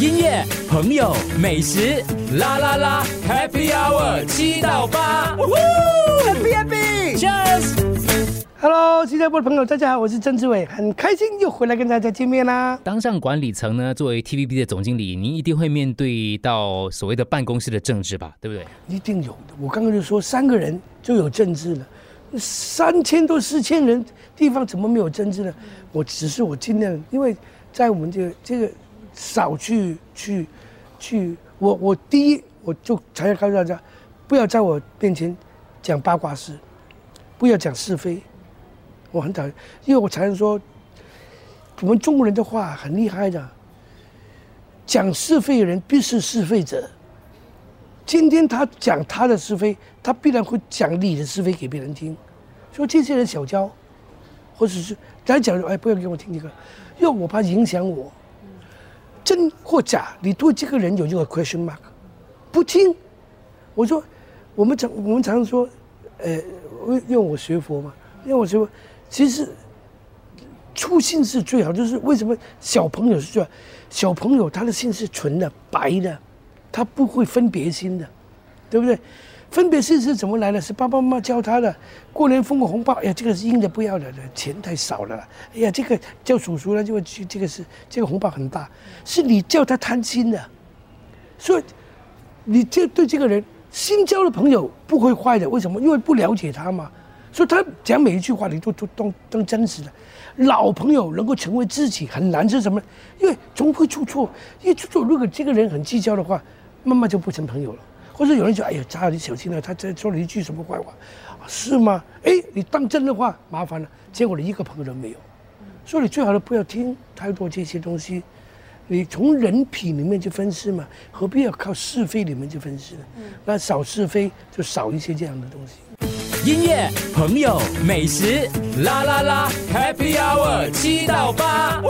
音乐、朋友、美食，啦啦啦，Happy Hour 七到八，Happy Happy，Cheers。Hello，新加坡的朋友，大家好，我是曾志伟，很开心又回来跟大家见面啦。当上管理层呢，作为 TVB 的总经理，您一定会面对到所谓的办公室的政治吧，对不对？一定有的，我刚刚就说三个人就有政治了，三千多四千人地方怎么没有政治呢？我只是我尽量，因为在我们这个这个少去去去，我我第一我就常常告诉大家，不要在我面前讲八卦事，不要讲是非，我很讨厌，因为我常常说，我们中国人的话很厉害的，讲是非的人必是是非者。今天他讲他的是非，他必然会讲你的是非给别人听，说这些人小娇，或者是咱讲哎不要给我听这个，因为我怕影响我，真或假，你对这个人有这个 question mark，不听，我说我们常我们常说，呃，因为我学佛嘛，因为我学佛，其实初心是最好，就是为什么小朋友是最好，小朋友他的心是纯的白的。他不会分别心的，对不对？分别心是怎么来的？是爸爸妈妈教他的。过年封个红包，哎呀，这个是硬的，不要了，钱太少了。哎呀，这个叫叔叔了，就去这个是这个红包很大，是你叫他贪心的。所以，你这对这个人新交的朋友不会坏的，为什么？因为不了解他嘛。所以他讲每一句话，你都都都当真实的。老朋友能够成为知己很难，是什么？因为总会出错，一出错，如果这个人很计较的话。慢慢就不成朋友了，或者有人说：“哎呀，查你小心了，他这说了一句什么坏话，是吗？”哎，你当真的话麻烦了，结果你一个朋友都没有。所以你最好的不要听太多这些东西，你从人品里面去分析嘛，何必要靠是非里面去分析呢？那少是非就少一些这样的东西。音乐、朋友、美食，啦啦啦，Happy Hour 七到八。